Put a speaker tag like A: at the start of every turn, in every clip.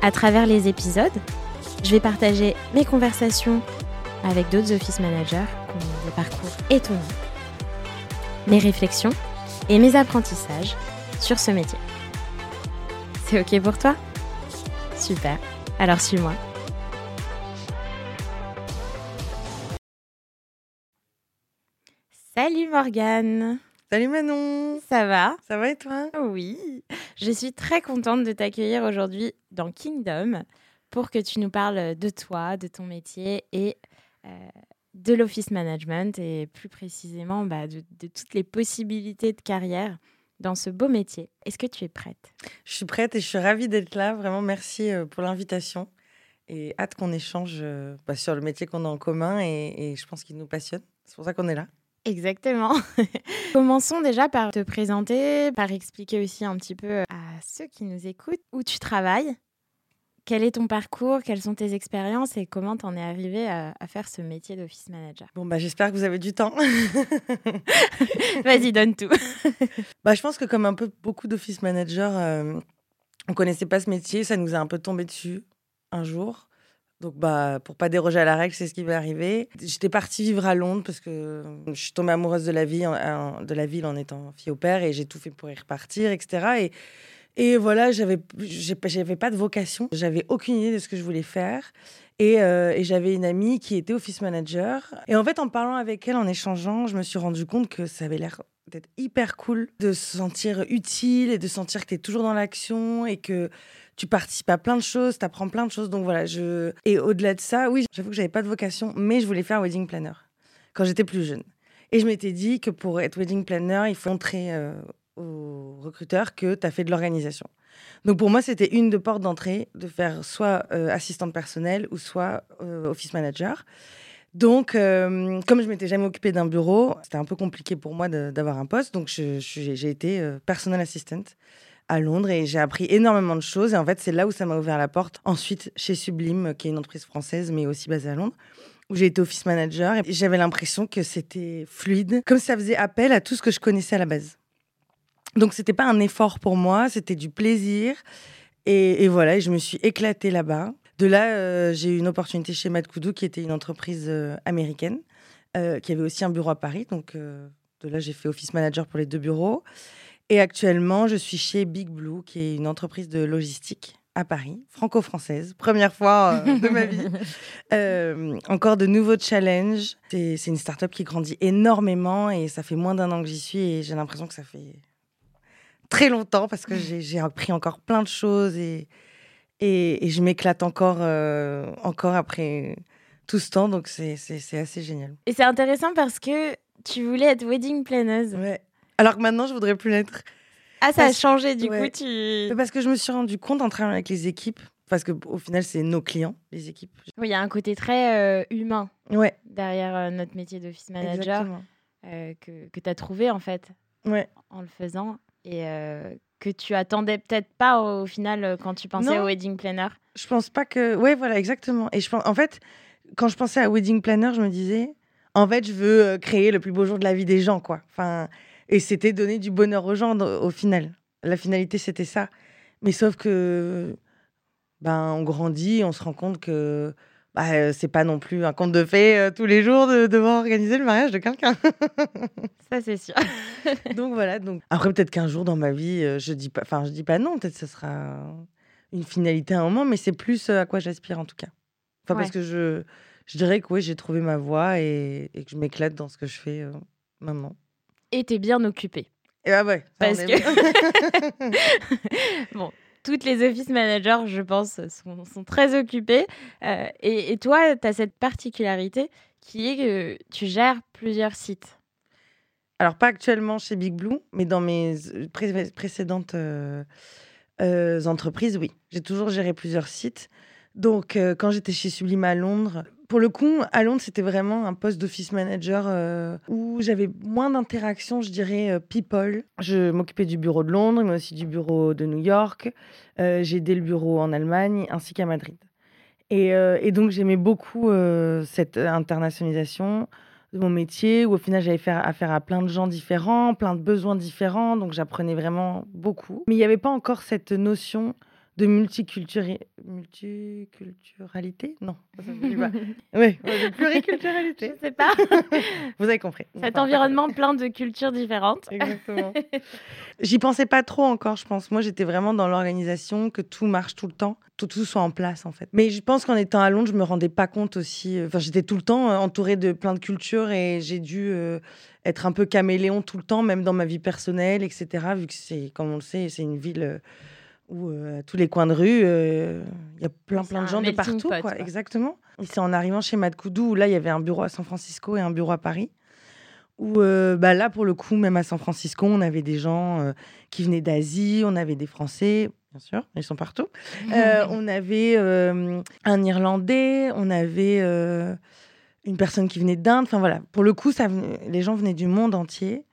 A: À travers les épisodes, je vais partager mes conversations avec d'autres office managers des parcours étonnants, mes réflexions et mes apprentissages sur ce métier. C'est OK pour toi? Super, alors suis-moi. Salut Morgane
B: Salut Manon
A: Ça va?
B: Ça va et toi?
A: Oui, je suis très contente de t'accueillir aujourd'hui dans Kingdom pour que tu nous parles de toi, de ton métier et euh, de l'office management et plus précisément bah, de, de toutes les possibilités de carrière dans ce beau métier. Est-ce que tu es prête?
B: Je suis prête et je suis ravie d'être là. Vraiment, merci euh, pour l'invitation. Et hâte qu'on échange euh, bah, sur le métier qu'on a en commun et, et je pense qu'il nous passionne. C'est pour ça qu'on est là.
A: Exactement. Commençons déjà par te présenter, par expliquer aussi un petit peu à ceux qui nous écoutent où tu travailles, quel est ton parcours, quelles sont tes expériences? Et comment t'en es arrivé à, à faire ce métier d'office manager?
B: Bon, bah, j'espère que vous avez du temps.
A: Vas-y, donne tout.
B: bah, je pense que comme un peu beaucoup d'office managers, euh, on connaissait pas ce métier, ça nous a un peu tombé dessus un jour. Donc, bah, pour pas déroger à la règle, c'est ce qui m'est arrivé. J'étais partie vivre à Londres parce que je suis tombée amoureuse de la de la ville en étant fille au père et j'ai tout fait pour y repartir, etc. Et, et voilà, j'avais, j'avais pas de vocation, j'avais aucune idée de ce que je voulais faire. Et, euh, et j'avais une amie qui était office manager. Et en fait, en parlant avec elle, en échangeant, je me suis rendu compte que ça avait l'air d'être hyper cool de se sentir utile et de sentir que tu es toujours dans l'action et que tu participes à plein de choses, tu apprends plein de choses. Donc voilà, je... Et au-delà de ça, oui, j'avoue que j'avais pas de vocation, mais je voulais faire wedding planner quand j'étais plus jeune. Et je m'étais dit que pour être wedding planner, il faut montrer euh, aux recruteurs que tu as fait de l'organisation. Donc pour moi, c'était une de portes d'entrée de faire soit euh, assistante personnelle ou soit euh, office manager. Donc, euh, comme je m'étais jamais occupée d'un bureau, c'était un peu compliqué pour moi d'avoir un poste. Donc, j'ai été euh, personal assistant à Londres et j'ai appris énormément de choses. Et en fait, c'est là où ça m'a ouvert la porte. Ensuite, chez Sublime, qui est une entreprise française, mais aussi basée à Londres, où j'ai été office manager. J'avais l'impression que c'était fluide, comme ça faisait appel à tout ce que je connaissais à la base. Donc, c'était pas un effort pour moi, c'était du plaisir. Et, et voilà, je me suis éclatée là-bas. De là, euh, j'ai eu une opportunité chez Mad Koudou, qui était une entreprise euh, américaine, euh, qui avait aussi un bureau à Paris. Donc, de là, j'ai fait office manager pour les deux bureaux. Et actuellement, je suis chez Big Blue, qui est une entreprise de logistique à Paris, franco-française, première fois euh, de ma vie. Euh, encore de nouveaux challenges. C'est c'est une start-up qui grandit énormément et ça fait moins d'un an que j'y suis et j'ai l'impression que ça fait très longtemps parce que j'ai j'ai appris encore plein de choses et, et, et je m'éclate encore, euh, encore après tout ce temps. Donc c'est c'est- c'est assez génial.
A: Et c'est intéressant parce que tu voulais être wedding planeuse.
B: Ouais. Alors que maintenant, je voudrais plus l'être.
A: Ah, ça a changé du
B: ouais.
A: coup. Tu...
B: Parce que je me suis rendu compte en travaillant avec les équipes, parce que au final, c'est nos clients, les équipes.
A: Oui, il y a un côté très euh, humain
B: Ouais,
A: derrière euh, notre métier d'office manager euh, que, que tu as trouvé en fait
B: Ouais.
A: en le faisant et que tu attendais peut-être pas au, au final euh, quand tu pensais
B: Non.
A: au wedding planner?
B: Je pense pas que. Ouais, voilà, exactement. Et je pense, en fait, quand je pensais à wedding planner, je me disais, en fait, je veux euh, créer le plus beau jour de la vie des gens, quoi. Enfin, et c'était donner du bonheur aux gens au final. La finalité, c'était ça. Mais sauf que, ben, on grandit, on se rend compte que. Bah, euh, c'est pas non plus un conte de fées euh, tous les jours de devoir organiser le mariage de quelqu'un.
A: Ça, c'est sûr.
B: donc voilà. Donc après peut-être qu'un jour dans ma vie, euh, je dis pas, enfin je dis pas non. Peut-être que ce sera une finalité à un moment, mais c'est plus à quoi j'aspire en tout cas. Enfin parce que je, je dirais que oui, j'ai trouvé ma voie et, et que je m'éclate dans ce que je fais euh, maintenant.
A: Et t'es bien occupé.
B: Et bah ouais.
A: Parce que- bon, toutes les office managers, je pense, sont, très occupés. Euh, et, toi, tu as cette particularité qui est que tu gères plusieurs sites.
B: Alors pas actuellement chez Big Blue, mais dans mes euh, pré- précédentes euh, entreprises, oui. J'ai toujours géré plusieurs sites. Donc, euh, quand j'étais chez Sublime à Londres, pour le coup, à Londres, c'était vraiment un poste d'office manager euh, où j'avais moins d'interactions, je dirais, euh, people. Je m'occupais du bureau de Londres, mais aussi du bureau de New York. J'ai aidé le bureau en Allemagne ainsi qu'à Madrid. Et, donc, j'aimais beaucoup cette internationalisation de mon métier où au final, j'avais faire affaire à plein de gens différents, plein de besoins différents. Donc, j'apprenais vraiment beaucoup. Mais il n'y avait pas encore cette notion de multiculturalité. Multiculturalité? Non. Oui, de pluriculturalité.
A: Je sais pas.
B: Vous avez compris.
A: Cet environnement plein de cultures différentes.
B: Exactement. J'y pensais pas trop encore, je pense. Moi, j'étais vraiment dans l'organisation, que tout marche tout le temps, tout, tout soit en place, en fait. Mais je pense qu'en étant à Londres, je me rendais pas compte aussi. euh, Enfin, j'étais tout le temps euh, entourée de plein de cultures et j'ai dû euh, être un peu caméléon tout le temps, même dans ma vie personnelle, etc. Vu que c'est, comme on le sait, c'est une ville euh, où euh, à tous les coins de rue, euh, il y a plein, plein de gens de partout.
A: pot,
B: quoi.
A: quoi.
B: Exactement. Et c'est en arrivant chez Madkoudou, où là, il y avait un bureau à San Francisco et un bureau à Paris. Où euh, bah là, pour le coup, même à San Francisco, on avait des gens qui venaient d'Asie, on avait des Français, bien sûr, ils sont partout. Euh, on avait un Irlandais, on avait une personne qui venait d'Inde. Enfin voilà, pour le coup, ça, les gens venaient du monde entier.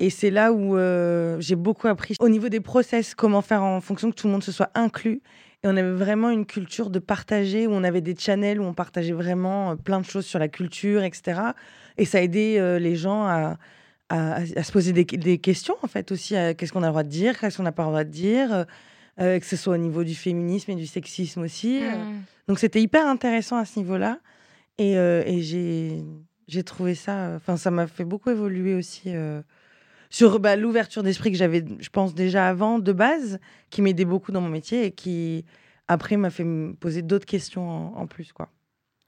B: Et c'est là où euh, j'ai beaucoup appris au niveau des process, comment faire en fonction que tout le monde se soit inclus. Et on avait vraiment une culture de partager, où on avait des channels où on partageait vraiment euh, plein de choses sur la culture, etc. Et ça a aidé euh, les gens à, à- à se poser des, des questions, en fait, aussi. Qu'est-ce qu'on a le droit de dire, qu'est-ce qu'on n'a pas le droit de dire, euh, que ce soit au niveau du féminisme et du sexisme aussi. euh.
A: Mm.
B: Donc c'était hyper intéressant à ce niveau-là. Et, et j'ai, j'ai trouvé ça. Enfin, ça m'a fait beaucoup évoluer aussi sur bah, l'ouverture d'esprit que j'avais, je pense, déjà avant, de base, qui m'aidait beaucoup dans mon métier et qui, après, m'a fait me poser d'autres questions en, en plus. Quoi.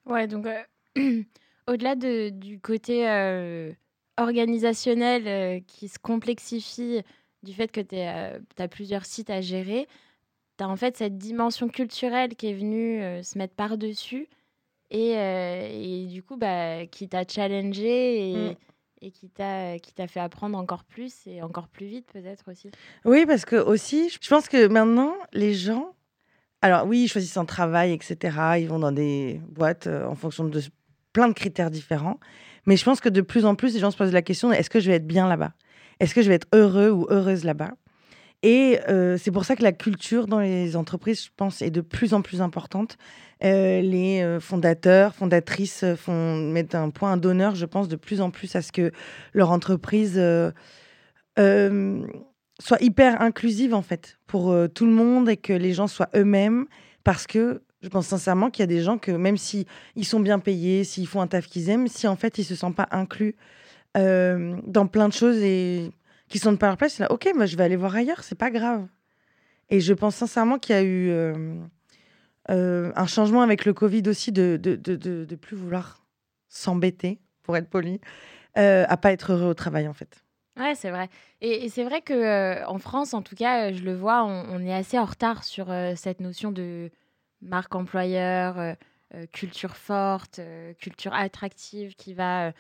A: Ouais, donc euh, au-delà de- du côté euh, organisationnel euh, qui se complexifie du fait que tu as plusieurs sites à gérer, tu as en fait cette dimension culturelle qui est venue se mettre par-dessus et, et du coup bah, qui t'a challengé et,
B: Mm.
A: Et qui t'a qui t'a fait apprendre encore plus et encore plus vite peut-être aussi.
B: Oui, parce que aussi, je pense que maintenant, les gens. Alors, oui, ils choisissent un travail, etc. Ils vont dans des boîtes euh, en fonction de plein de critères différents. Mais je pense que de plus en plus, les gens se posent la question est-ce que je vais être bien là-bas? Est-ce que je vais être heureux ou heureuse là-bas? Et euh, c'est pour ça que la culture dans les entreprises, je pense, est de plus en plus importante. Euh, les euh, fondateurs, fondatrices font, mettent un point d'honneur, je pense, de plus en plus à ce que leur entreprise. soit hyper inclusive en fait pour tout le monde et que les gens soient eux-mêmes parce que je pense sincèrement qu'il y a des gens que même si ils sont bien payés, s'ils font un taf qu'ils aiment, si en fait ils se sentent pas inclus dans plein de choses et qui sont pas à leur place, là ok, moi je vais aller voir ailleurs, c'est pas grave. Et je pense sincèrement qu'il y a eu euh, euh, un changement avec le Covid aussi de de, de, de- de plus vouloir s'embêter, pour être poli, euh, à pas être heureux au travail en fait.
A: Ouais, c'est vrai. Et, c'est vrai que euh, en France, en tout cas, je le vois, on, est assez en retard sur cette notion de marque employeur, culture forte, culture attractive qui va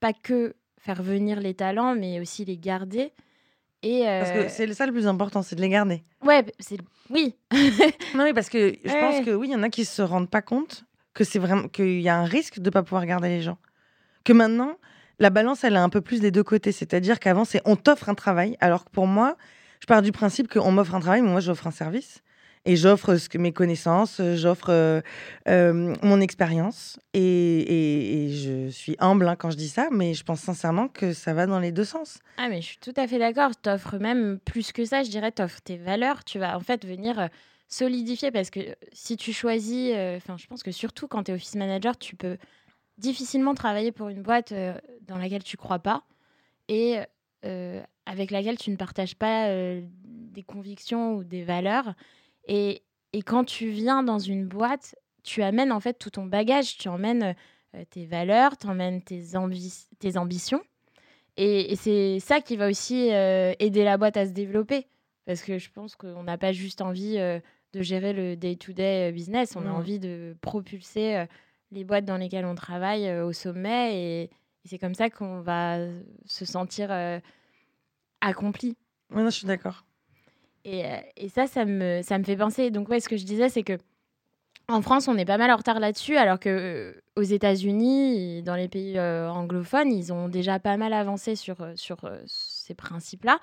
A: pas que faire venir les talents, mais aussi les garder. Et
B: Parce
A: euh,
B: que c'est ça le plus important, c'est de les garder.
A: ouais, c'est oui,
B: Non, oui, parce que je
A: Ouais.
B: pense que oui, il y en a qui se rendent pas compte que c'est vraiment qu'il y a un risque de pas pouvoir garder les gens. Que maintenant, la balance, elle a un peu plus des deux côtés. C'est-à-dire qu'avant, c'est on t'offre un travail, alors que pour moi, je pars du principe qu'on m'offre un travail, mais moi, j'offre un service. Et j'offre ce que mes connaissances, euh, j'offre euh, euh, mon expérience. Et, je suis humble hein, quand je dis ça, mais je pense sincèrement que ça va dans les deux sens.
A: Ah, mais je suis tout à fait d'accord. T'offres même plus que ça, je dirais, t'offres tes valeurs. Tu vas en fait venir solidifier parce que si tu choisis, enfin, je pense que surtout quand tu es office manager, tu peux difficilement travailler pour une boîte dans laquelle tu crois pas et avec laquelle tu ne partages pas des convictions ou des valeurs. Et, et quand tu viens dans une boîte, tu amènes en fait tout ton bagage, tu emmènes euh, tes valeurs, tu emmènes tes, ambi- tes ambitions. Et, et c'est ça qui va aussi euh, aider la boîte à se développer. Parce que je pense qu'on n'a pas juste envie euh, de gérer le day-to-day business, on a envie de propulser les boîtes dans lesquelles on travaille au sommet. Et, et c'est comme ça qu'on va se sentir accompli.
B: Oui, non, je suis d'accord.
A: Et, euh, et ça, ça me, ça me fait penser. Donc, ouais, ce que je disais, c'est que En France, on est pas mal en retard là-dessus, alors que euh, aux États-Unis, dans les pays euh, anglophones, ils ont déjà pas mal avancé sur, sur ces principes-là.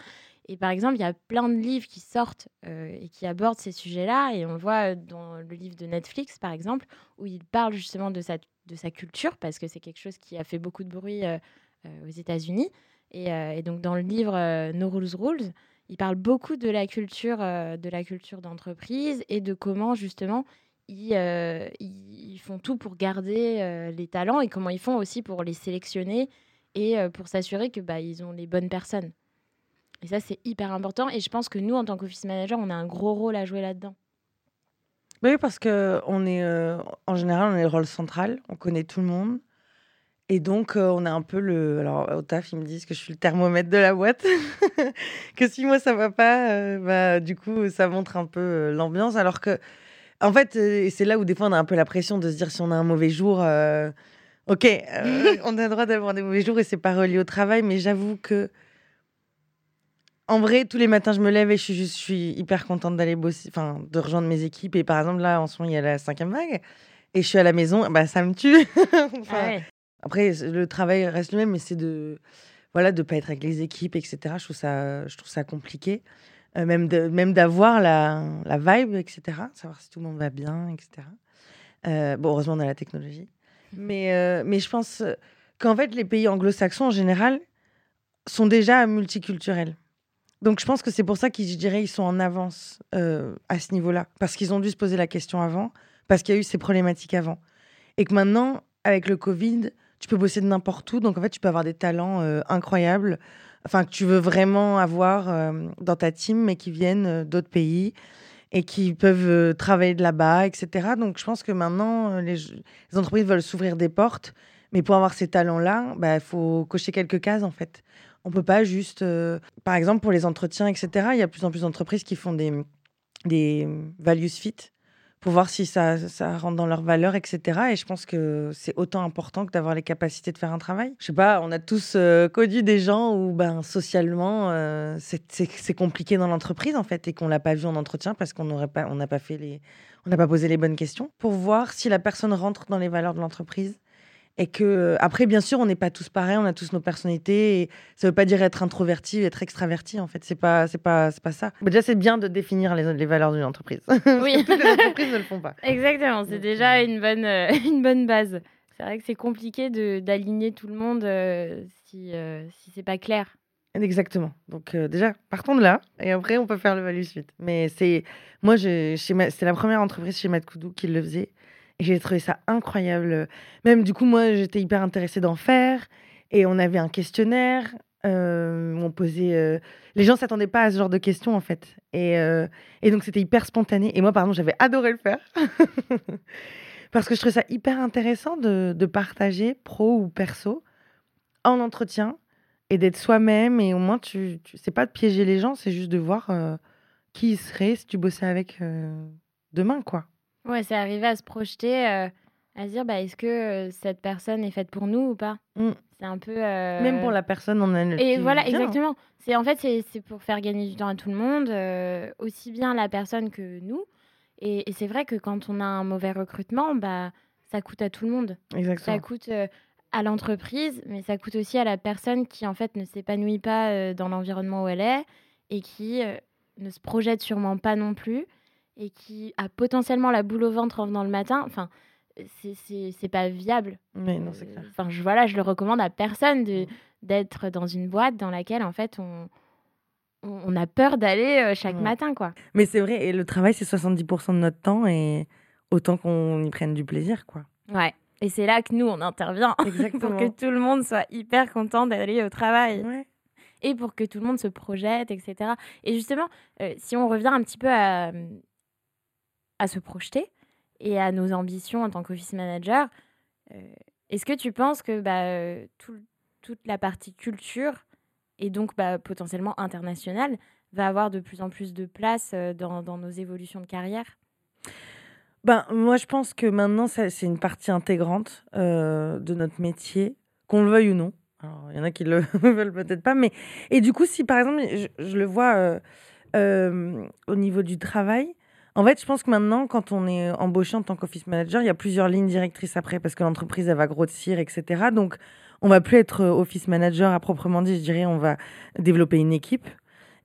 A: Et par exemple, il y a plein de livres qui sortent et qui abordent ces sujets-là. Et on le voit dans le livre de Netflix, par exemple, où il parle justement de sa, de sa culture, parce que c'est quelque chose qui a fait beaucoup de bruit aux États-Unis. Et, donc, dans le livre No Rules Rules, il parle beaucoup de la culture de la culture d'entreprise et de comment justement euh, ils, font tout pour garder euh, les talents et comment ils font aussi pour les sélectionner et euh, pour s'assurer que bah, ils ont les bonnes personnes. Et ça, c'est hyper important. Et je pense que nous, en tant qu'office manager, on a un gros rôle à jouer là-dedans.
B: Oui, parce que on est, en général, on est le rôle central. On connaît tout le monde. Et donc, on a un peu le. Alors, au taf, ils me disent que je suis le thermomètre de la boîte. que si moi, ça va pas, bah, du coup, ça montre un peu l'ambiance. Alors que en fait, euh, c'est là où des fois on a un peu la pression de se dire si on a un mauvais jour, euh, ok, euh, on a le droit d'avoir des mauvais jours et c'est pas relié au travail, mais j'avoue que en vrai, tous les matins, je me lève et je suis, je suis hyper contente d'aller bosser, enfin, de rejoindre mes équipes. Et par exemple, là, en ce moment, il y a la cinquième vague et je suis à la maison, bah, ça me tue. Ah après, le travail reste le même, mais c'est de, voilà, de pas être avec les équipes, etc. Je trouve ça, je trouve ça compliqué. Euh, même de, même d'avoir la, la, vibe, etc. Savoir si tout le monde va bien, etc. Euh, bon, heureusement, on a la technologie. Mais, euh, mais je pense qu'en fait, les pays anglo-saxons, en général, sont déjà multiculturels. Donc, je pense que c'est pour ça qu'ils, je dirais, ils sont en avance à ce niveau-là. Parce qu'ils ont dû se poser la question avant, parce qu'il y a eu ces problématiques avant. Et que maintenant, avec le Covid, tu peux bosser de n'importe où. Donc, en fait, tu peux avoir des talents incroyables enfin que tu veux vraiment avoir euh, dans ta team, mais qui viennent euh, d'autres pays et qui peuvent euh, travailler de là-bas, etc. Donc je pense que maintenant, les, entreprises veulent s'ouvrir des portes, mais pour avoir ces talents-là, il bah, faut cocher quelques cases en fait. On peut pas juste, par exemple, pour les entretiens, etc. Il y a de plus en plus d'entreprises qui font des, des values fit pour voir si ça, ça rentre dans leurs valeurs, etc. Et je pense que c'est autant important que d'avoir les capacités de faire un travail. Je sais pas, on a tous euh, connu des gens où ben, socialement, euh, c'est compliqué dans l'entreprise, en fait, et qu'on l'a pas vu en entretien parce qu'on n'a pas, on pas fait les... On n'a pas posé les bonnes questions pour voir si la personne rentre dans les valeurs de l'entreprise et que euh, après bien sûr on n'est pas tous pareils on a tous nos personnalités et ça veut pas dire être introverti être extraverti en fait. C'est pas c'est pas c'est pas ça. Mais déjà c'est bien de définir les, les valeurs d'une entreprise. Oui. toutes les entreprises ne le font pas.
A: Exactement c'est déjà une bonne euh, une bonne base. C'est vrai que c'est compliqué de d'aligner tout le monde euh, si si c'est pas clair.
B: Exactement. Donc déjà, partons de là et après on peut faire le value suite. Mais c'est moi, c'est la première entreprise chez Matkoudou qui le faisait j'ai trouvé ça incroyable. Même du coup, moi, j'étais hyper intéressée d'en faire. Et on avait un questionnaire euh, on posait. Euh, les gens s'attendaient pas à ce genre de questions, en fait. Et, euh, et donc, c'était hyper spontané. Et moi, par exemple, j'avais adoré le faire. Parce que je trouvais ça hyper intéressant de, de partager, pro ou perso, en entretien et d'être soi-même. Et au moins, tu, tu c'est pas de piéger les gens, c'est juste de voir qui il serait si tu bossais avec demain, quoi.
A: Ouais, c'est arriver à se projeter, euh, à se dire, bah, est-ce que euh, cette personne est faite pour nous ou pas? Mmh. C'est un peu.
B: Même pour euh, la personne, on a
A: une. Et voilà, hein. exactement. C'est en fait, c'est pour faire gagner du temps à tout le monde, aussi bien la personne que nous. Et, c'est vrai que quand on a un mauvais recrutement, bah, ça coûte à tout le monde.
B: Exactement.
A: Ça coûte à l'entreprise, mais ça coûte aussi à la personne qui en fait ne s'épanouit pas dans l'environnement où elle est et qui ne se projette sûrement pas non plus et qui a potentiellement la boule au ventre en venant le matin, enfin, c'est pas viable.
B: Mais non, c'est clair.
A: Enfin, je, voilà, je le recommande à personne mm. d'être dans une boîte dans laquelle, en fait, on, on a peur d'aller euh, chaque matin, quoi.
B: Mais c'est vrai, et le travail, c'est 70% de notre temps, et autant qu'on y prenne du plaisir, quoi.
A: Ouais. Et c'est là que nous, on intervient. pour que tout le monde soit hyper content d'aller au travail.
B: Ouais.
A: Et pour que tout le monde se projette, etc. Et justement, euh, si on revient un petit peu à, à se projeter et à nos ambitions en tant qu'office manager. Euh, est-ce que tu penses que bah, euh, toute la partie culture et donc bah, potentiellement internationale va avoir de plus en plus de place euh, dans, nos évolutions de carrière?
B: Ben, Moi, je pense que maintenant, c'est une partie intégrante de notre métier, qu'on le veuille ou non. Il y en a qui le veulent peut-être pas, mais... Et du coup, si par exemple, je le vois au niveau du travail, En fait, je pense que maintenant, quand on est embauché en tant qu'office manager, il y a plusieurs lignes directrices après parce que l'entreprise, elle va grossir, etc. Donc, on va plus être office manager à proprement dit, je dirais, on va développer une équipe.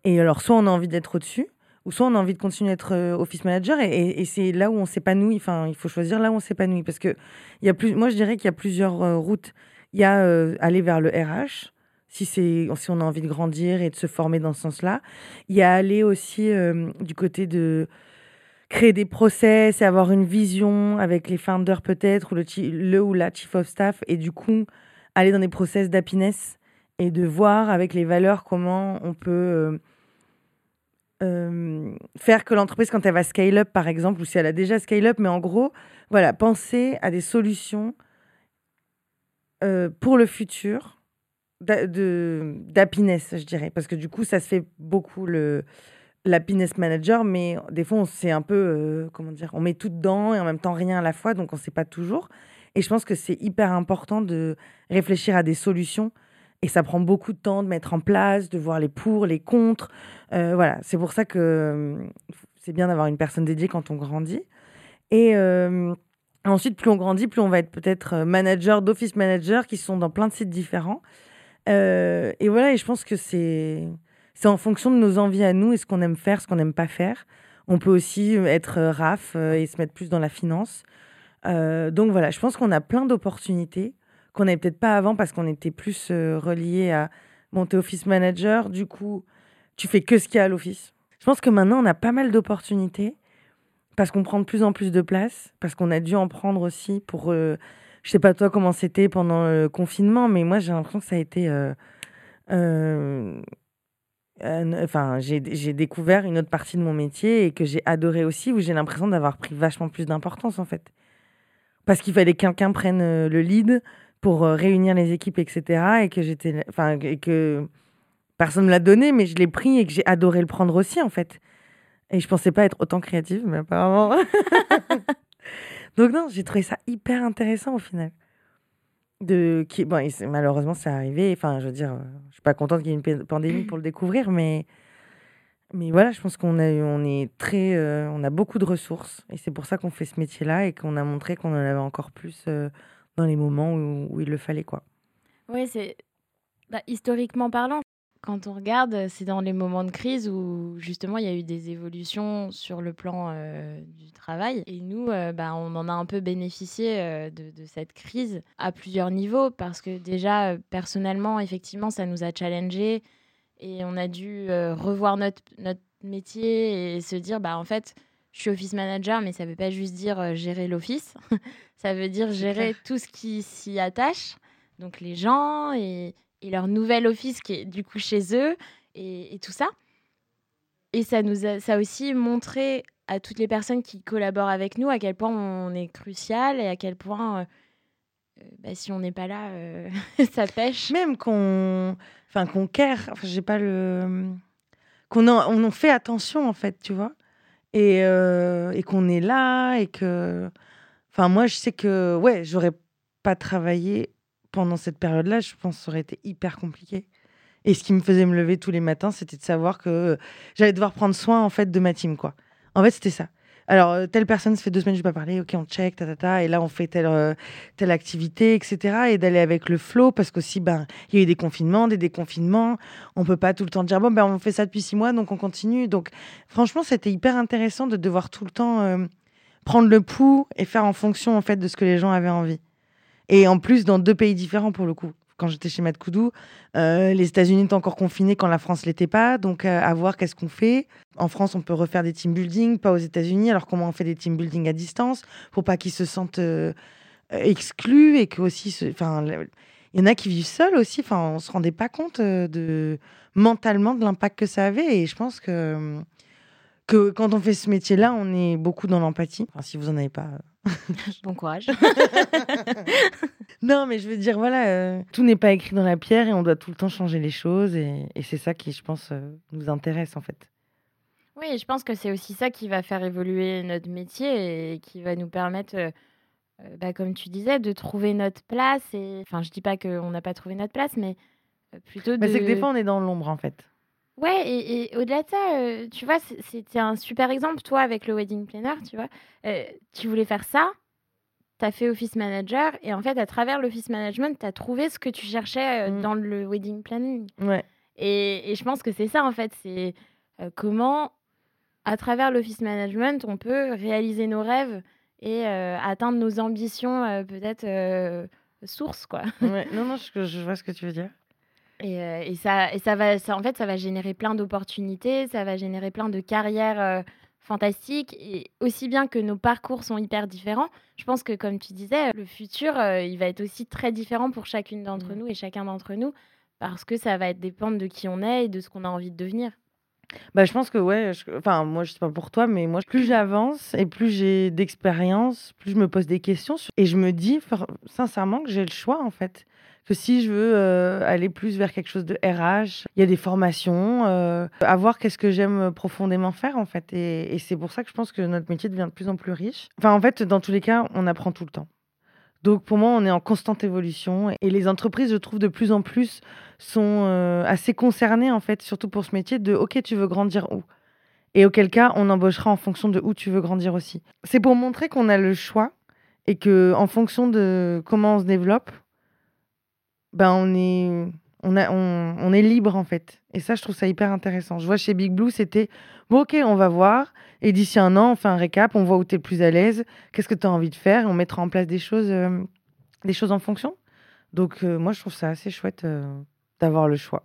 B: Et alors, soit on a envie d'être au-dessus, ou soit on a envie de continuer à être office manager. Et, c'est là où on s'épanouit. Enfin, il faut choisir là où on s'épanouit. Parce que y a plus, moi, je dirais qu'il y a plusieurs routes. Il y a aller vers le RH, si, si on a envie de grandir et de se former dans ce sens-là. Il y a aller aussi du côté de créer des process et avoir une vision avec les founders peut-être, ou le, le ou la chief of staff, et du coup, aller dans des process d'happiness et de voir avec les valeurs comment on peut euh, euh, faire que l'entreprise, quand elle va scale up, par exemple, ou si elle a déjà scale up, mais en gros, voilà, penser à des solutions euh, pour le futur d'happiness, je dirais. Parce que du coup, ça se fait beaucoup le l'happiness manager, mais des fois, on sait un peu, euh, comment dire, on met tout dedans et en même temps rien à la fois, donc on ne sait pas toujours. Et je pense que c'est hyper important de réfléchir à des solutions. Et ça prend beaucoup de temps de mettre en place, de voir les pour, les contre. Euh, voilà, c'est pour ça que euh, c'est bien d'avoir une personne dédiée quand on grandit. Et ensuite, plus on grandit, plus on va être peut-être manager d'office manager qui sont dans plein de sites différents. et voilà, et je pense que c'est c'est en fonction de nos envies à nous et ce qu'on aime faire, ce qu'on n'aime pas faire. On peut aussi être euh, RAF euh, et se mettre plus dans la finance. Euh, donc voilà, je pense qu'on a plein d'opportunités qu'on n'avait peut-être pas avant parce qu'on était plus relié à monter office manager. Du coup, tu fais que ce qu'il y a à l'office. Je pense que maintenant, on a pas mal d'opportunités parce qu'on prend de plus en plus de place, parce qu'on a dû en prendre aussi pour. je sais pas toi comment c'était pendant le confinement, mais moi j'ai l'impression que ça a été enfin, j'ai découvert une autre partie de mon métier et que j'ai adoré aussi, où j'ai l'impression d'avoir pris vachement plus d'importance en fait. Parce qu'il fallait que quelqu'un prenne euh, le lead pour euh, réunir les équipes, etc. Et que j'étais, enfin, et que personne me l'a donné, mais je l'ai pris et que j'ai adoré le prendre aussi en fait. Et je pensais pas être autant créative, mais apparemment. Donc non, j'ai trouvé ça hyper intéressant au final de qui bon malheureusement c'est arrivé. Enfin je veux dire je suis pas contente qu'il y ait une pandémie pour le découvrir mais mais voilà je pense qu'on a on est très euh, on a beaucoup de ressources. Et c'est pour ça qu'on fait ce métier là et qu'on a montré qu'on en avait encore plus euh, dans les moments où, où, il le fallait quoi.
A: Oui c'est bah, historiquement parlant quand on regarde, c'est dans les moments de crise où justement il y a eu des évolutions sur le plan euh, du travail. Et nous, euh, bah, on en a un peu bénéficié euh, de, cette crise à plusieurs niveaux parce que déjà, personnellement, effectivement, ça nous a challengé et on a dû revoir notre, notre métier et se dire, bah, en fait, je suis office manager, mais ça ne veut pas juste dire gérer l'office, ça veut dire gérer tout ce qui s'y attache, donc les gens et et leur nouvel office qui est du coup chez eux et, tout ça. Et ça nous a, ça aussi montré à toutes les personnes qui collaborent avec nous à quel point on est crucial et à quel point, euh, euh, bah, si on n'est pas là, euh, ça pêche.
B: Même qu'on, enfin qu'on care, enfin, j'ai pas le, qu'on on en fait attention en fait, tu vois, et, et qu'on est là et que, enfin moi je sais que ouais, j'aurais pas travaillé pendant cette période-là, je pense que ça aurait été hyper compliqué. Et ce qui me faisait me lever tous les matins, c'était de savoir que j'allais devoir prendre soin en fait de ma team, quoi. En fait, c'était ça. Alors, euh, telle personne, ça fait deux semaines que je pas parlé, ok, on check, ta, ta, ta, et là, on fait telle, euh, telle activité, etc. Et d'aller avec le flow, parce qu'aussi, ben, il y a eu des confinements, des déconfinements. On peut pas tout le temps dire, bon, ben, on fait ça depuis six mois, donc on continue. Donc, franchement, c'était hyper intéressant de devoir tout le temps euh, prendre le pouls et faire en fonction, en fait, de ce que les gens avaient envie. Et en plus, dans deux pays différents pour le coup. Quand j'étais chez Matt Koudou, euh, les États-Unis étaient encore confinés quand la France l'était pas. Donc, euh, à voir qu'est-ce qu'on fait. En France, on peut refaire des team building, pas aux États-Unis. Alors, comment on fait des team building à distance pour pas qu'ils se sentent euh, exclus et que aussi, il y en a qui vivent seuls aussi. Enfin, on se rendait pas compte de mentalement de l'impact que ça avait. Et je pense que que quand on fait ce métier-là, on est beaucoup dans l'empathie. Si vous en avez pas.
A: Euh. bon courage.
B: non, mais je veux dire, voilà, euh, tout n'est pas écrit dans la pierre et on doit tout le temps changer les choses. Et, c'est ça qui, je pense, euh, nous intéresse en fait.
A: Oui, je pense que c'est aussi ça qui va faire évoluer notre métier et qui va nous permettre, bah, comme tu disais, de trouver notre place. Et... Enfin, je dis pas qu'on n'a pas trouvé notre place, mais plutôt de...
B: c'est que des fois, on est dans l'ombre en fait.
A: Ouais, et, au-delà de ça, euh, tu vois, c'était un super exemple, toi, avec le wedding planner, tu vois. Euh, tu voulais faire ça, tu as fait office manager, et en fait, à travers l'office management, tu as trouvé ce que tu cherchais euh, mm. dans le wedding planning.
B: Ouais.
A: Et, et je pense que c'est ça, en fait, c'est comment, à travers l'office management, on peut réaliser nos rêves et atteindre nos ambitions, peut-être sources, quoi.
B: Ouais. Non, non, je, je vois ce que tu veux dire.
A: Euh, et, ça, et ça va, ça, en fait, ça va générer plein d'opportunités, ça va générer plein de carrières euh, fantastiques. Et aussi bien que nos parcours sont hyper différents, je pense que, comme tu disais, le futur, euh, il va être aussi très différent pour chacune d'entre mmh. nous et chacun d'entre nous, parce que ça va être dépendre de qui on est et de ce qu'on a envie de devenir.
B: Bah, je pense que, ouais, enfin, moi, je sais pas pour toi, mais moi, plus j'avance et plus j'ai d'expérience, plus je me pose des questions. Et je me dis, sincèrement, que j'ai le choix, en fait que si je veux euh, aller plus vers quelque chose de RH, il y a des formations, euh, à voir qu'est-ce que j'aime profondément faire en fait. Et, c'est pour ça que je pense que notre métier devient de plus en plus riche. Enfin, en fait, dans tous les cas, on apprend tout le temps. Donc pour moi, on est en constante évolution et les entreprises, je trouve, de plus en plus sont euh, assez concernées en fait, surtout pour ce métier de OK, tu veux grandir où? Et auquel cas, on embauchera en fonction de où tu veux grandir aussi. C'est pour montrer qu'on a le choix et que en fonction de comment on se développe, ben on est on, a, on, est libre en fait. Et ça, je trouve ça hyper intéressant. Je vois chez Big Blue, c'était bon, ok, on va voir. Et d'ici un an, on fait un récap, on voit où tu es le plus à l'aise, qu'est-ce que tu as envie de faire, et on mettra en place des choses, euh, des choses en fonction. Donc, euh, moi, je trouve ça assez chouette euh, d'avoir le choix.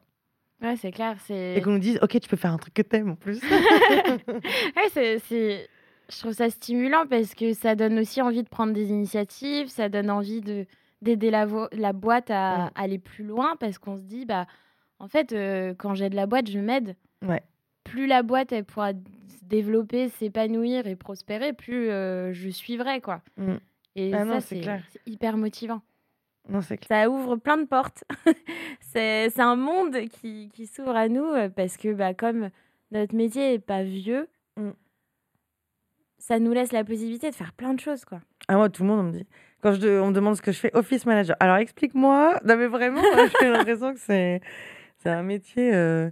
A: Ouais, c'est clair.
B: Et qu'on nous dise, ok, tu peux faire un truc que t'aimes en plus.
A: ouais, c'est. Je trouve ça stimulant parce que ça donne aussi envie de prendre des initiatives, ça donne envie de, d'aider la, la, boîte à, aller plus loin parce qu'on se dit, bah, en fait, euh, quand j'ai de la boîte, je m'aide.
B: Ouais.
A: Plus la boîte elle pourra se développer, s'épanouir et prospérer, plus euh, je suivrai. Quoi. Mm. Et ah ça, c'est hyper motivant.
B: Non, clair.
A: Ça ouvre plein de portes. c'est un monde qui, qui s'ouvre à nous euh, parce que, bah, comme notre métier n'est pas vieux, mm. ça nous laisse la possibilité de faire plein de choses. Quoi.
B: Ah, moi, tout le monde me dit quand je, on me demande ce que je fais, office manager. Alors explique-moi. Non, mais vraiment, j'ai l'impression que c'est, un métier. Euh,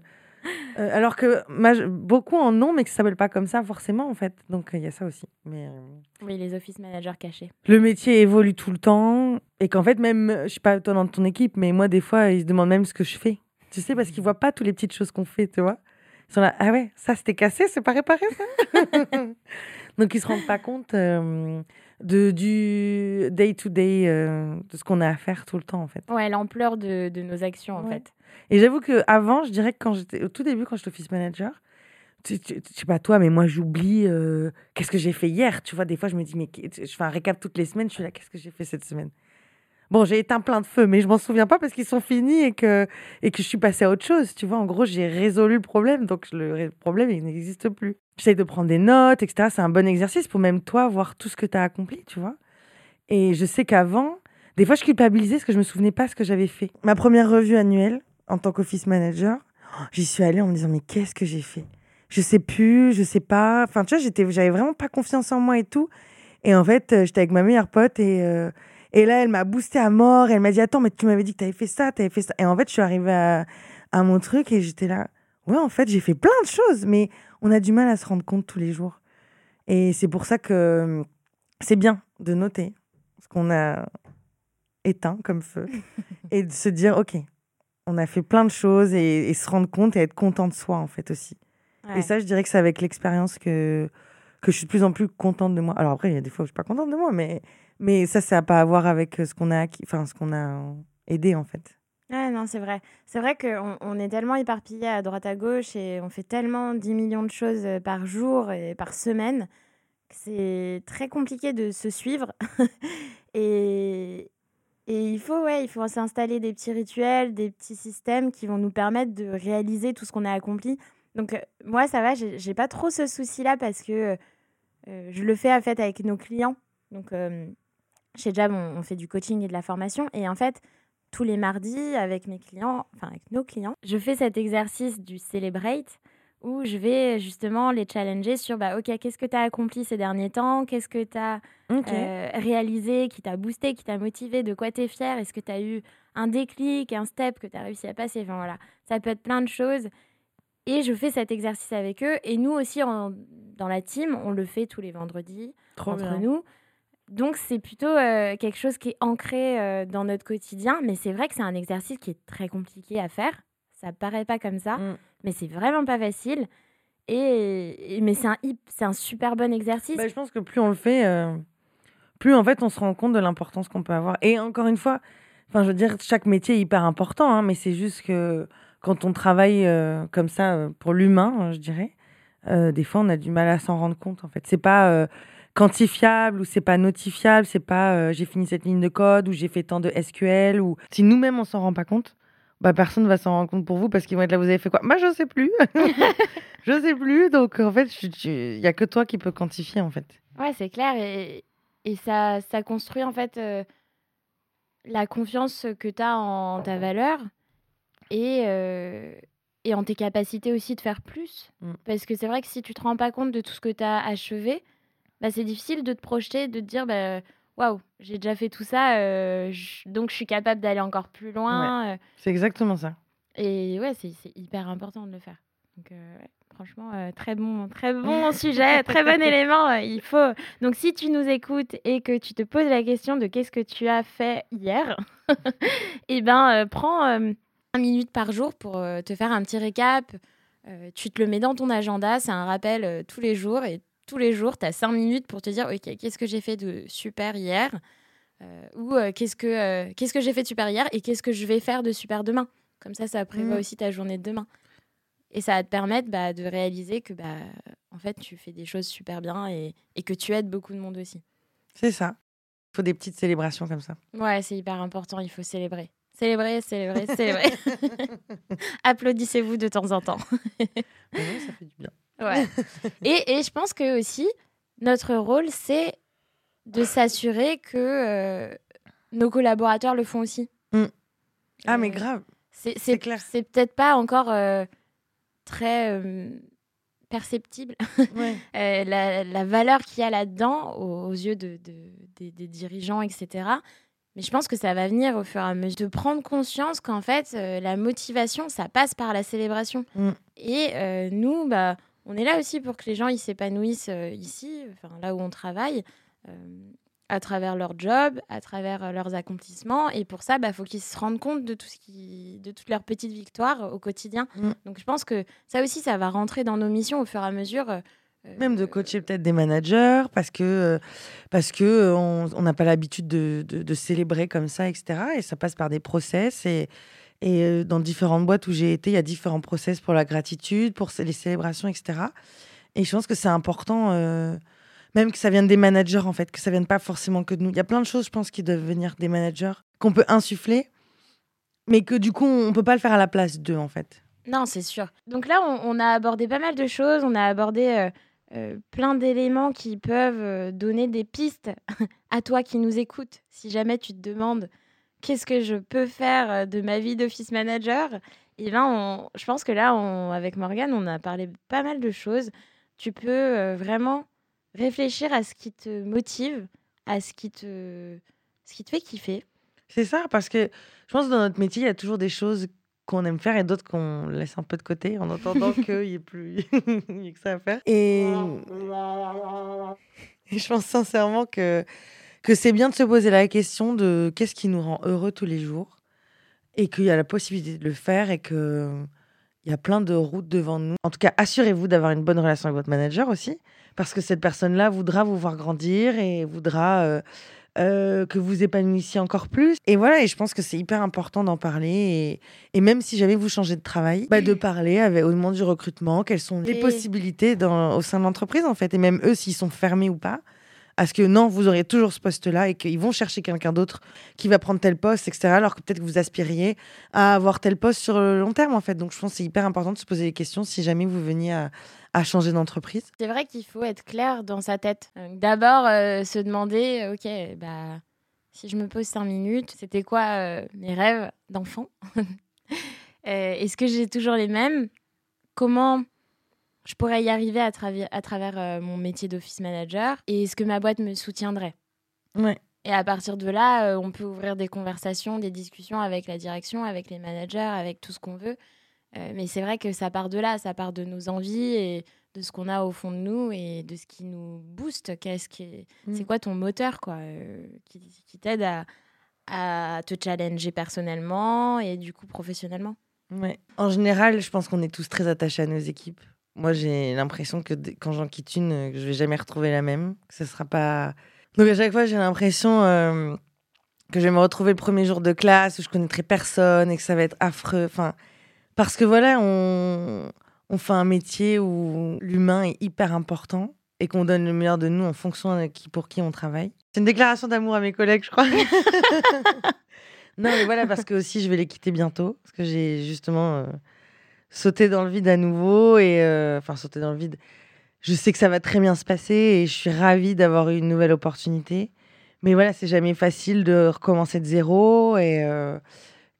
B: euh, alors que beaucoup en ont, mais que ça s'appelle pas comme ça forcément, en fait. Donc il y a ça aussi. Mais, euh,
A: Oui, les office managers cachés.
B: Le métier évolue tout le temps. Et qu'en fait, même, je sais pas toi dans ton équipe, mais moi, des fois, ils se demandent même ce que je fais. Tu sais, parce qu'ils voient pas toutes les petites choses qu'on fait, tu vois. Ils sont là, ah ouais, ça c'était cassé, c'est pas réparé ça Donc ils se rendent pas compte de, du day-to-day, euh, de ce qu'on a à faire tout le temps, en fait.
A: Ouais, l'ampleur de, de, nos actions, en fait.
B: Et j'avoue qu'avant, je dirais que quand j'étais, au tout début, quand j'étais office manager, je sais pas toi, mais moi, j'oublie euh, qu'est-ce que j'ai fait hier. Tu vois, des fois, je me dis, mais je fais un récap toutes les semaines, je suis là, qu'est-ce que j'ai fait cette semaine? Bon, j'ai éteint plein de feux, mais je m'en souviens pas parce qu'ils sont finis et que, et que je suis passée à autre chose. Tu vois, en gros, j'ai résolu le problème, donc le problème, il n'existe plus. J'essaie de prendre des notes, etc. C'est un bon exercice pour même toi voir tout ce que tu as accompli, tu vois. Et je sais qu'avant, des fois, je culpabilisais parce que je me souvenais pas ce que j'avais fait. Ma première revue annuelle en tant qu'office manager, j'y suis allée en me disant, mais qu'est-ce que j'ai fait? Je sais plus, je sais pas. Enfin, tu vois, j'avais vraiment pas confiance en moi et tout. Et en fait, euh, j'étais avec ma meilleure pote et. Euh, et là, elle m'a boosté à mort. elle m'a dit Attends, mais tu m'avais dit que tu avais fait ça, tu avais fait ça. Et en fait, je suis arrivée à, à mon truc et j'étais là Ouais, en fait, j'ai fait plein de choses, mais on a du mal à se rendre compte tous les jours. Et c'est pour ça que c'est bien de noter ce qu'on a éteint comme feu et de se dire Ok, on a fait plein de choses et, se rendre compte et être content de soi, en fait, aussi. Et ça, je dirais que c'est avec l'expérience que, que je suis de plus en plus contente de moi. Alors après, il y a des fois où je suis pas contente de moi, mais mais ça, ça n'a pas à voir avec euh, ce qu'on a, enfin, ce qu'on a aidé en fait.
A: Ah non, c'est vrai. C'est vrai qu'on on est tellement éparpillé à droite à gauche et on fait tellement 10 millions de choses euh, par jour et par semaine que c'est très compliqué de se suivre. et, et il faut, ouais, il faut s'installer des petits rituels, des petits systèmes qui vont nous permettre de réaliser tout ce qu'on a accompli. Donc, euh, moi, ça va, j'ai pas trop ce souci-là parce que je le fais en fait avec nos clients. Donc, chez Jab, on, fait du coaching et de la formation. Et en fait, tous les mardis, avec mes clients, enfin avec nos clients, je fais cet exercice du Celebrate où je vais justement les challenger sur bah, OK, qu'est-ce que tu as accompli ces derniers temps? Qu'est-ce que tu as euh, réalisé qui t'a boosté, qui t'a motivé? De quoi tu es fier Est-ce que tu as eu un déclic, un step que tu as réussi à passer? Enfin voilà, ça peut être plein de choses. Et je fais cet exercice avec eux. Et nous aussi, dans la team, on le fait tous les vendredis entre nous. Donc c'est plutôt euh, quelque chose qui est ancré euh, dans notre quotidien, mais c'est vrai que c'est un exercice qui est très compliqué à faire. Ça paraît pas comme ça, mm. mais c'est vraiment pas facile. Et, mais c'est un, c'est un super bon exercice.
B: Bah, je pense que plus on le fait, euh, plus en fait on se rend compte de l'importance qu'on peut avoir. Et encore une fois, enfin je veux dire, chaque métier est hyper important, hein, mais c'est juste que quand on travaille comme ça pour l'humain, je dirais, des fois on a du mal à s'en rendre compte. En fait, c'est pas quantifiable ou c'est pas notifiable, c'est pas euh, j'ai fini cette ligne de code ou j'ai fait tant de SQL ou si nous-mêmes on s'en rend pas compte, bah personne va s'en rendre compte pour vous parce qu'ils vont être là vous avez fait quoi? Moi je sais plus. je sais plus donc en fait il y a que toi qui peux quantifier en fait.
A: Ouais, c'est clair et, et ça ça construit en fait euh, la confiance que tu as en ta valeur et euh, et en tes capacités aussi de faire plus. Mm. Parce que c'est vrai que si tu te rends pas compte de tout ce que tu as achevé, bah, c'est difficile de te projeter, de te dire bah, waouh, j'ai déjà fait tout ça, euh, donc je suis capable d'aller encore plus loin.
B: Euh. C'est exactement ça.
A: Et ouais, c'est hyper important de le faire. Donc, euh, franchement, très bon, très bon sujet, très bon élément. il faut. Donc, si tu nous écoutes et que tu te poses la question de qu'est-ce que tu as fait hier, et eh ben, prends un minute par jour pour te faire un petit récap. tu te le mets dans ton agenda, c'est un rappel tous les jours et tous les jours, tu as cinq minutes pour te dire, OK, qu'est-ce que j'ai fait de super hier euh, Ou euh, qu'est-ce que, euh, qu'est-ce que j'ai fait de super hier et qu'est-ce que je vais faire de super demain Comme ça, ça prévoit mmh. aussi ta journée de demain. Et ça va te permettre bah, de réaliser que, bah, en fait, tu fais des choses super bien et, et que tu aides beaucoup de monde aussi.
B: C'est ça. Il faut des petites célébrations comme ça.
A: Ouais, c'est hyper important. Il faut célébrer. Célébrer, célébrer, célébrer. Applaudissez-vous de temps en temps.
B: ça fait du bien.
A: Ouais. et, et, je pense que aussi, notre rôle, c'est de s'assurer que euh, nos collaborateurs le font aussi.
B: Mm. Ah, mais euh, grave.
A: C'est clair. C'est peut-être pas encore euh, très perceptible la, la, valeur qu'il y a là-dedans aux, yeux de, de, des, des, dirigeants, etc. Mais je pense que ça va venir au fur et à mesure de prendre conscience qu'en fait, la motivation, ça passe par la célébration. Mm. Et nous, bah, on est là aussi pour que les gens ils s'épanouissent euh, ici, enfin, là où on travaille, euh, à travers leur job, à travers euh, leurs accomplissements. Et pour ça, il bah, faut qu'ils se rendent compte de, tout ce qui, de toutes leurs petites victoires au quotidien. Mm. Donc je pense que ça aussi, ça va rentrer dans nos missions au fur et à mesure.
B: Même de coacher peut-être des managers parce que parce que on n'a pas l'habitude de, de, de, célébrer comme ça, etc. Et ça passe par des process et et euh, dans différentes boîtes où j'ai été, il y a différents process pour la gratitude, pour les célébrations, etc. Et je pense que c'est important, euh, même que ça vienne des managers, en fait, que ça vienne pas forcément que de nous. Il y a plein de choses, je pense, qui doivent venir des managers, qu'on peut insuffler, mais que du coup, on peut pas le faire à la place d'eux, en fait.
A: Non, c'est sûr. Donc là, on, a abordé pas mal de choses. On a abordé euh, plein d'éléments qui peuvent donner des pistes à toi qui nous écoutes. Si jamais tu te demandes qu'est-ce que je peux faire euh, de ma vie d'office manager Et ben, je pense que là, on, avec Morgane, on a parlé pas mal de choses. Tu peux euh, vraiment réfléchir à ce qui te motive, à ce qui te, ce qui te fait kiffer.
B: C'est ça, parce que je pense que dans notre métier, il y a toujours des choses qu'on aime faire et d'autres qu'on laisse un peu de côté en entendant qu'il n'y ait plus que ça à faire. Et je pense sincèrement que que c'est bien de se poser la question de qu'est-ce qui nous rend heureux tous les jours et qu'il y a la possibilité de le faire et que il y a plein de routes devant nous. En tout cas, assurez-vous d'avoir une bonne relation avec votre manager aussi, parce que cette personne-là voudra vous voir grandir et voudra euh, euh, que vous épanouissiez encore plus. Et voilà, et je pense que c'est hyper important d'en parler. Et, même si jamais vous changez de travail, bah, de parler avec, au moment du recrutement, quelles sont les possibilités dans, au sein de l'entreprise, en fait. Et même eux, s'ils sont fermés ou pas, à ce que non, vous aurez toujours ce poste-là et qu'ils vont chercher quelqu'un d'autre qui va prendre tel poste, etc. Alors que peut-être que vous aspiriez à avoir tel poste sur le long terme, en fait. Donc, je pense que c'est hyper important de se poser des questions si jamais vous veniez à, changer d'entreprise.
A: C'est vrai qu'il faut être clair dans sa tête. D'abord, euh, se demander, OK, bah, si je me pose cinq minutes, c'était quoi euh, mes rêves d'enfant? Euh, Est-ce que j'ai toujours les mêmes? Comment je pourrais y arriver à, à travers euh, mon métier d'office manager et est-ce que ma boîte me soutiendrait
B: Ouais.
A: Et à partir de là, euh, on peut ouvrir des conversations, des discussions avec la direction, avec les managers, avec tout ce qu'on veut. mais c'est vrai que ça part de là, ça part de nos envies et de ce qu'on a au fond de nous et de ce qui nous booste. Qu'est-ce qui c'est mm. quoi ton moteur quoi, qui, qui t'aide à, à te challenger personnellement et du coup professionnellement?
B: Ouais. En général, je pense qu'on est tous très attachés à nos équipes. Moi, j'ai l'impression que quand j'en quitte une, que je vais jamais retrouver la même. Que ce sera pas. Donc à chaque fois, j'ai l'impression euh, que je vais me retrouver le premier jour de classe où je connaîtrai personne et que ça va être affreux. Enfin, parce que voilà, on, on fait un métier où l'humain est hyper important et qu'on donne le meilleur de nous en fonction de qui pour qui on travaille. C'est une déclaration d'amour à mes collègues, je crois. non, mais voilà, parce que aussi je vais les quitter bientôt, parce que j'ai justement euh, sauté dans le vide à nouveau et euh, enfin sauté dans le vide. Je sais que ça va très bien se passer et je suis ravie d'avoir eu une nouvelle opportunité. Mais voilà, c'est jamais facile de recommencer de zéro et, euh,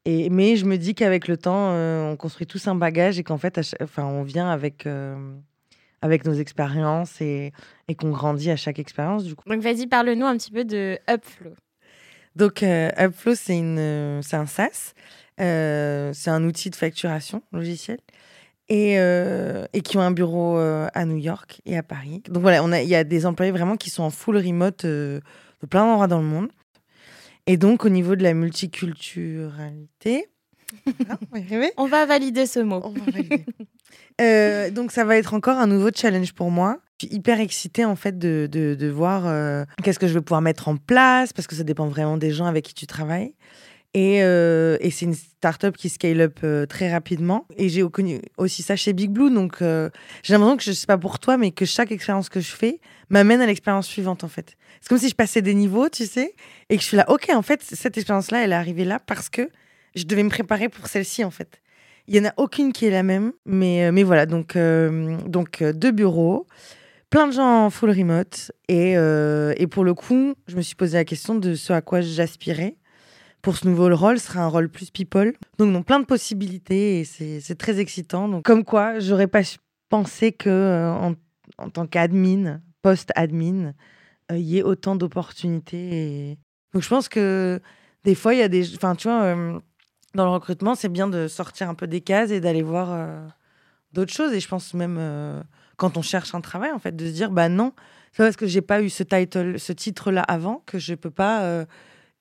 B: et mais je me dis qu'avec le temps, on construit tous un bagage et qu'en fait, enfin, on vient avec avec nos expériences et, et qu'on grandit à chaque expérience. Du coup.
A: Donc vas-y, parle-nous un petit peu de Upflow.
B: Donc euh, Upflow, c'est euh, un SaaS, euh, c'est un outil de facturation logiciel. Et, et qui ont un bureau à New York et à Paris. Donc voilà, il y a des employés vraiment qui sont en full remote de plein d'endroits dans le monde. Et donc, au niveau de la multiculturalité,
A: on, va valider ce mot.
B: On va valider. Euh, donc ça va être encore un nouveau challenge pour moi. Je suis hyper excitée en fait de, de, voir euh, qu'est-ce que je vais pouvoir mettre en place parce que ça dépend vraiment des gens avec qui tu travailles. Et, euh, et c'est une startup qui scale up très rapidement. Et j'ai connu aussi ça chez Big Blue. Donc j'ai l'impression que je sais pas pour toi, mais que chaque expérience que je fais m'amène à l'expérience suivante en fait. C'est comme si je passais des niveaux, tu sais, et que je suis là, ok, en fait, cette expérience-là, elle est arrivée là parce que je devais me préparer pour celle-ci en fait. Il y en a aucune qui est la même, mais, euh, mais voilà, donc, euh, donc euh, deux bureaux, plein de gens en full remote. Et, et pour le coup, je me suis posé la question de ce à quoi j'aspirais. Pour ce nouveau rôle, sera un rôle plus people. Donc, donc plein de possibilités et c'est très excitant. Donc, comme quoi, j'aurais pas pensé que en, en, tant qu'admin, post-admin, il y ait autant d'opportunités. Donc, je pense que des fois, il y a des. Enfin, tu vois dans le recrutement, c'est bien de sortir un peu des cases et d'aller voir euh, d'autres choses. Et je pense même euh, quand on cherche un travail, en fait, de se dire, bah non, c'est parce que j'ai pas eu ce title, ce titre-là avant que je peux pas euh,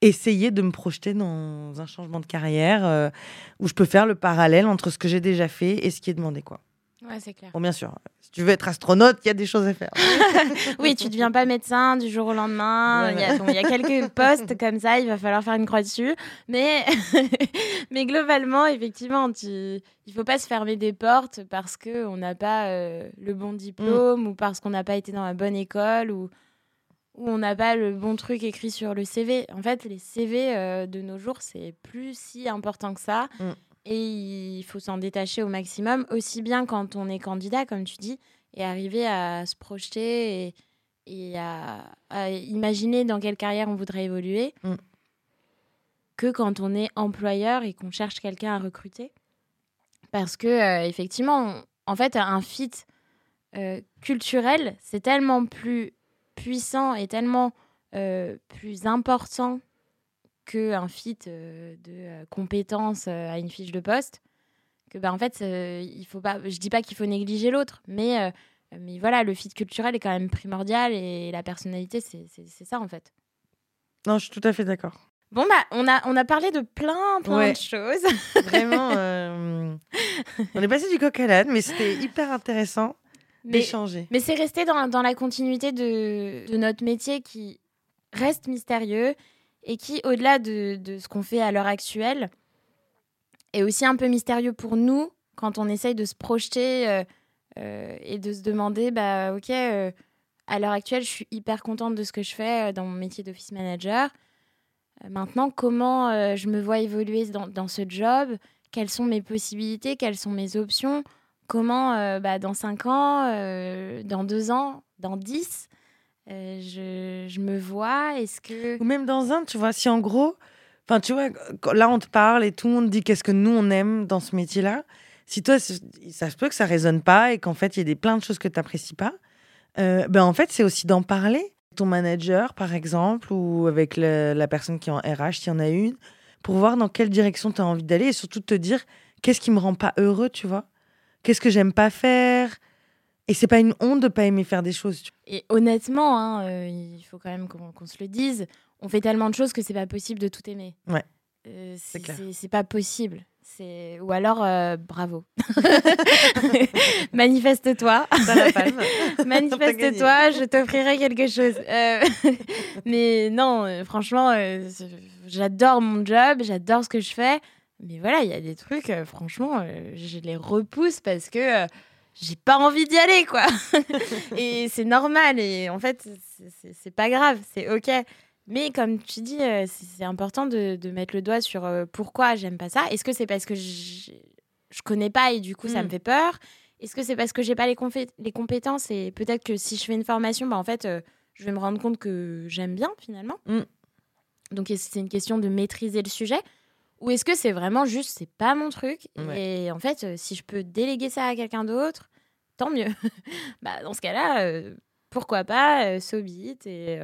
B: essayer de me projeter dans un changement de carrière où je peux faire le parallèle entre ce que j'ai déjà fait et ce qui est demandé, quoi.
A: Ouais, c'est clair.
B: Bon, bien sûr, si tu veux être astronaute, il y a des choses à faire.
A: oui, tu ne deviens pas médecin du jour au lendemain. Il y, a quelques postes comme ça, il va falloir faire une croix dessus. Mais, mais globalement, effectivement, tu... il ne faut pas se fermer des portes parce qu'on n'a pas euh, le bon diplôme mm. ou parce qu'on n'a pas été dans la bonne école ou, ou on n'a pas le bon truc écrit sur le CV. En fait, les CV euh, de nos jours, c'est plus si important que ça. Mm. Et il faut s'en détacher au maximum, aussi bien quand on est candidat, comme tu dis, et arriver à se projeter et, à, imaginer dans quelle carrière on voudrait évoluer, mm. que quand on est employeur et qu'on cherche quelqu'un à recruter. Parce que, euh, effectivement, en fait, un fit euh, culturel, c'est tellement plus puissant et tellement euh, plus important qu'un fit euh, de euh, compétences à une fiche de poste, que bah, en fait, il faut pas, je dis pas qu'il faut négliger l'autre, mais, mais voilà, le fit culturel est quand même primordial et la personnalité, c'est ça en fait.
B: Non, je suis tout à fait d'accord.
A: Bon, bah, on a, on a parlé de plein, plein de choses.
B: Vraiment, on est passé du coq à l'âne, mais c'était hyper intéressant d'échanger.
A: Mais c'est resté dans, dans, la continuité de, de, notre métier qui reste mystérieux et qui, au-delà de, de, ce qu'on fait à l'heure actuelle, est aussi un peu mystérieux pour nous quand on essaye de se projeter euh, euh, et de se demander, bah ok, euh, à l'heure actuelle, je suis hyper contente de ce que je fais dans mon métier d'office manager. maintenant, comment je me vois évoluer dans, dans, ce job? Quelles sont mes possibilités? Quelles sont mes options? Comment, bah, dans 5 ans, dans 2 ans, dans 10 euh, je, je, me vois Est-ce que.
B: Ou même dans un, tu vois, si en gros. Enfin, tu vois, là, on te parle et tout le monde dit qu'est-ce que nous, on aime dans ce métier-là. Si toi, ça se peut que ça résonne pas et qu'en fait, il y a des, plein de choses que tu n'apprécies pas, euh, ben en fait, c'est aussi d'en parler. Ton manager, par exemple, ou avec la personne qui est en RH, s'il y en a une, pour voir dans quelle direction tu as envie d'aller et surtout te dire qu'est-ce qui me rend pas heureux, tu vois Qu'est-ce que j'aime pas faire? Et c'est pas une honte de pas aimer faire des choses.
A: Et honnêtement, hein, euh, il faut quand même qu'on se le dise, on fait tellement de choses que c'est pas possible de tout aimer.
B: Ouais.
A: Euh, c'est pas possible. Ou alors, euh, bravo. Manifeste-toi. Manifeste-toi, je t'offrirai quelque chose. Euh, mais non, franchement, j'adore mon job, j'adore ce que je fais. Mais voilà, il y a des trucs, franchement, je les repousse parce que j'ai pas envie d'y aller, quoi. et c'est normal. Et en fait, c'est pas grave, c'est OK. Mais comme tu dis, euh, c'est important de, mettre le doigt sur euh, pourquoi j'aime pas ça. Est-ce que c'est parce que je, je connais pas et du coup ça me mm. fait peur? Est-ce que c'est parce que j'ai pas les, les compétences et peut-être que si je fais une formation, bah, en fait, euh, je vais me rendre compte que j'aime bien finalement? Mm. Donc c'est une question de maîtriser le sujet? Ou est-ce que c'est vraiment juste c'est pas mon truc et en fait si je peux déléguer ça à quelqu'un d'autre, tant mieux. bah dans ce cas-là, pourquoi pas, so be et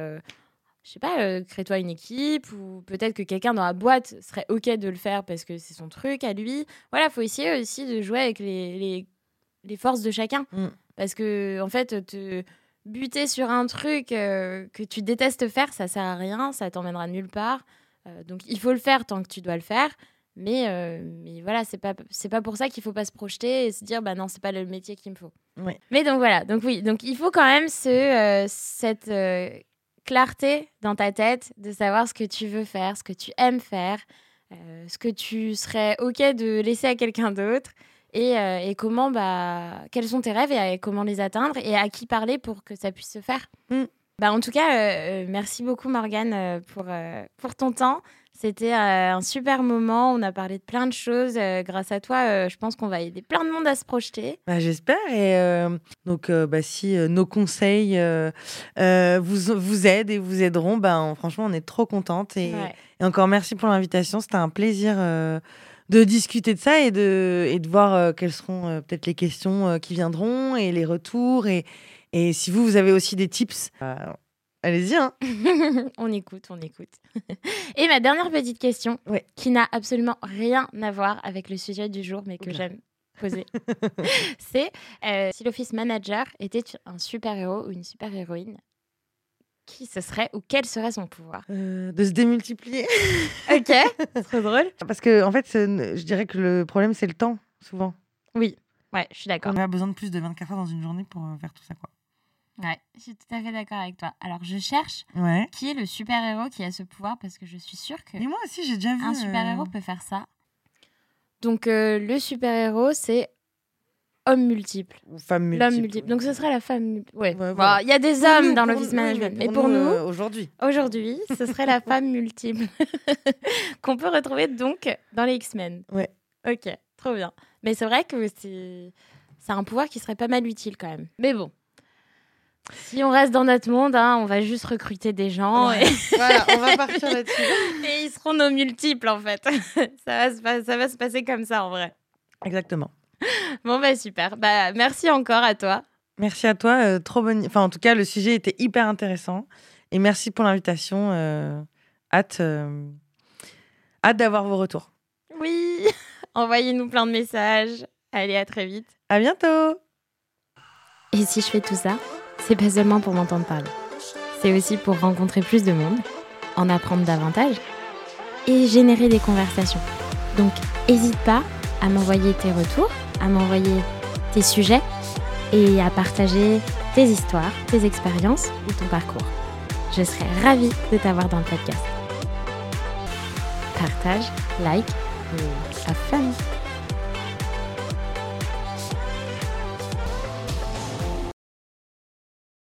A: je sais pas, euh, crée-toi une équipe ou peut-être que quelqu'un dans la boîte serait OK de le faire parce que c'est son truc à lui. Voilà, faut essayer aussi de jouer avec les, les, forces de chacun. Mm. Parce que, en fait, te buter sur un truc euh, que tu détestes faire, ça sert à rien, ça t'emmènera nulle part. Euh, donc, il faut le faire tant que tu dois le faire. Mais, mais voilà, c'est pas, c'est pas pour ça qu'il faut pas se projeter et se dire, bah non, c'est pas le métier qu'il me faut. Mais donc voilà, donc oui, donc il faut quand même ce, cette clarté dans ta tête de savoir ce que tu veux faire, ce que tu aimes faire, euh, ce que tu serais OK de laisser à quelqu'un d'autre et, euh, comment, bah, quels sont tes rêves et comment les atteindre et à qui parler pour que ça puisse se faire. Mm. Bah, en tout cas, euh, merci beaucoup Morgane pour, pour ton temps. C'était euh, un super moment. On a parlé de plein de choses. Euh, grâce à toi, euh, je pense qu'on va aider plein de monde à se projeter.
B: Bah, J'espère. Et donc, bah, si nos conseils vous, vous aident et vous aideront, bah, franchement, on est trop contente. Et, encore merci pour l'invitation. C'était un plaisir de discuter de ça et de, et de voir quelles seront peut-être les questions qui viendront et les retours. Et, et si vous, vous avez aussi des tips, Allez-y. Hein.
A: on écoute, on écoute. Et ma dernière petite question, qui n'a absolument rien à voir avec le sujet du jour, mais que j'aime poser, c'est euh, si l'office manager était un super-héros ou une super-héroïne, qui ce serait ou quel serait son pouvoir?
B: Euh, De se démultiplier.
A: ok, trop drôle.
B: Parce que, en fait, je dirais que le problème, c'est le temps, souvent.
A: Oui, ouais, je suis d'accord.
B: On a besoin de plus de 24 heures dans une journée pour euh, faire tout ça, quoi.
A: Ouais, je suis tout à fait d'accord avec toi. Alors, je cherche qui est le super-héros qui a ce pouvoir parce que je suis sûre que.
B: Mais moi aussi, j'ai déjà vu.
A: Un super-héros euh, peut faire ça. Donc, euh, le super-héros, c'est homme multiple.
B: Ou femme multiple.
A: L'homme multiple. Donc, ce serait la femme. Ouais. Il y a des hommes dans l'office management. mais pour, nous, euh,
B: aujourd'hui.
A: Aujourd'hui, ce serait la femme multiple. Qu'on peut retrouver donc dans les X-Men.
B: Ouais.
A: Ok, trop bien. Mais c'est vrai que c'est. C'est un pouvoir qui serait pas mal utile quand même. Mais bon, si on reste dans notre monde, hein, on va juste recruter des gens. Et...
B: voilà, on va partir là-dessus.
A: et ils seront nos multiples, en fait. ça, va se, ça va se passer comme ça, en vrai.
B: Exactement.
A: Bon, bah super. Bah, merci encore à toi.
B: Merci à toi. Euh, trop bonne... Enfin, en tout cas, le sujet était hyper intéressant. Et merci pour l'invitation. Euh, hâte, euh, hâte d'avoir vos retours.
A: Oui. Envoyez-nous plein de messages. Allez, à très vite.
B: À bientôt.
A: Et si je fais tout ça? C'est pas seulement pour m'entendre parler. C'est aussi pour rencontrer plus de monde, en apprendre davantage et générer des conversations. Donc, n'hésite pas à m'envoyer tes retours, à m'envoyer tes sujets et à partager tes histoires, tes expériences ou ton parcours. Je serai ravie de t'avoir dans le podcast. Partage, like et have fun!